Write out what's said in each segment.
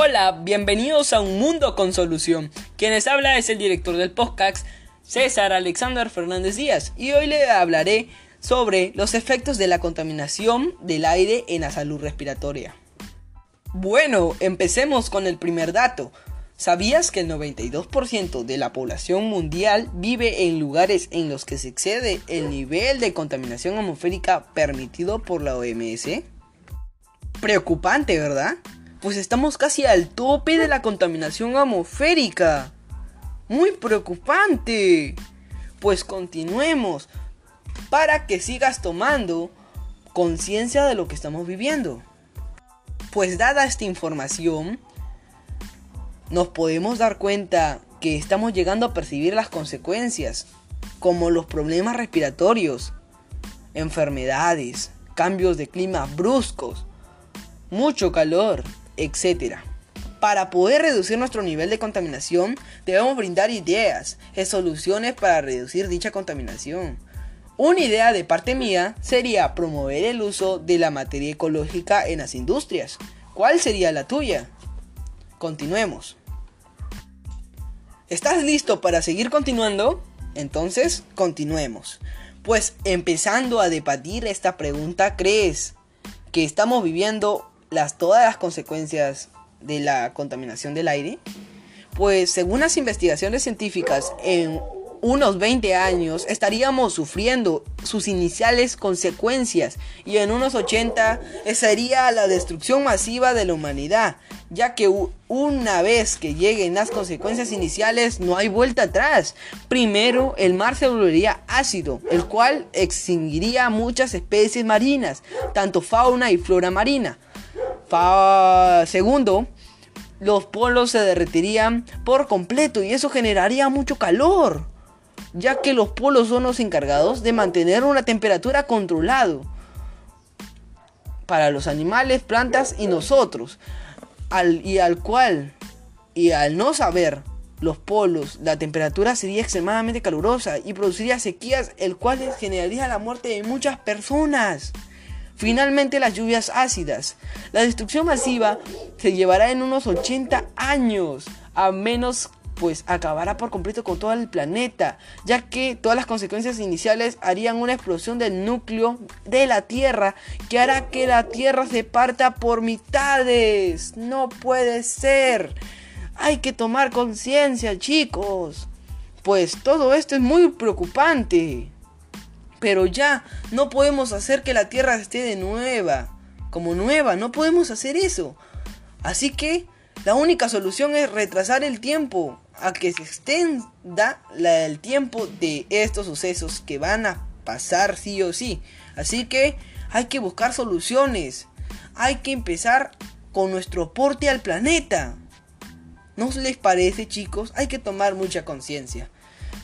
Hola, bienvenidos a Un Mundo con Solución. Quienes habla es el director del podcast, César Alexander Fernández Díaz, y hoy le hablaré sobre los efectos de la contaminación del aire en la salud respiratoria. Bueno, empecemos con el primer dato. ¿Sabías que el 92% de la población mundial vive en lugares en los que se excede el nivel de contaminación atmosférica permitido por la OMS? Preocupante, ¿verdad? Pues estamos casi al tope de la contaminación atmosférica. Muy preocupante. Pues continuemos para que sigas tomando conciencia de lo que estamos viviendo. Pues dada esta información, nos podemos dar cuenta que estamos llegando a percibir las consecuencias, como los problemas respiratorios, enfermedades, cambios de clima bruscos, mucho calor, etc. Para poder reducir nuestro nivel de contaminación, debemos brindar ideas y soluciones para reducir dicha contaminación. Una idea de parte mía sería promover el uso de la materia ecológica en las industrias. ¿Cuál sería la tuya? Continuemos. ¿Estás listo para seguir continuando? Entonces, continuemos. Pues empezando a debatir esta pregunta, ¿crees que estamos viviendo las, todas las consecuencias de la contaminación del aire? Pues según las investigaciones científicas, en unos 20 años estaríamos sufriendo sus iniciales consecuencias y en unos 80 sería la destrucción masiva de la humanidad, ya que una vez que lleguen las consecuencias iniciales no hay vuelta atrás. Primero, el mar se volvería ácido, el cual extinguiría muchas especies marinas, tanto fauna y flora marina segundo, los polos se derretirían por completo y eso generaría mucho calor, ya que los polos son los encargados de mantener una temperatura controlada para los animales, plantas y nosotros, al, y al cual, y al no saber los polos, la temperatura sería extremadamente calurosa y produciría sequías, el cual generaría la muerte de muchas personas. Finalmente las lluvias ácidas. La destrucción masiva se llevará en unos 80 años, a menos pues acabará por completo con todo el planeta, ya que todas las consecuencias iniciales harían una explosión del núcleo de la Tierra que hará que la Tierra se parta por mitades. No puede ser. Hay que tomar conciencia, chicos. Pues todo esto es muy preocupante. Pero ya, no podemos hacer que la Tierra esté de nueva, como nueva, no podemos hacer eso. Así que la única solución es retrasar el tiempo, a que se extienda el tiempo de estos sucesos que van a pasar sí o sí. Así que hay que buscar soluciones. Hay que empezar con nuestro aporte al planeta. ¿No les parece chicos? Hay que tomar mucha conciencia.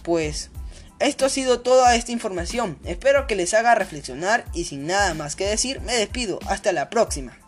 Pues esto ha sido toda esta información. Espero que les haga reflexionar y sin nada más que decir, me despido. Hasta la próxima.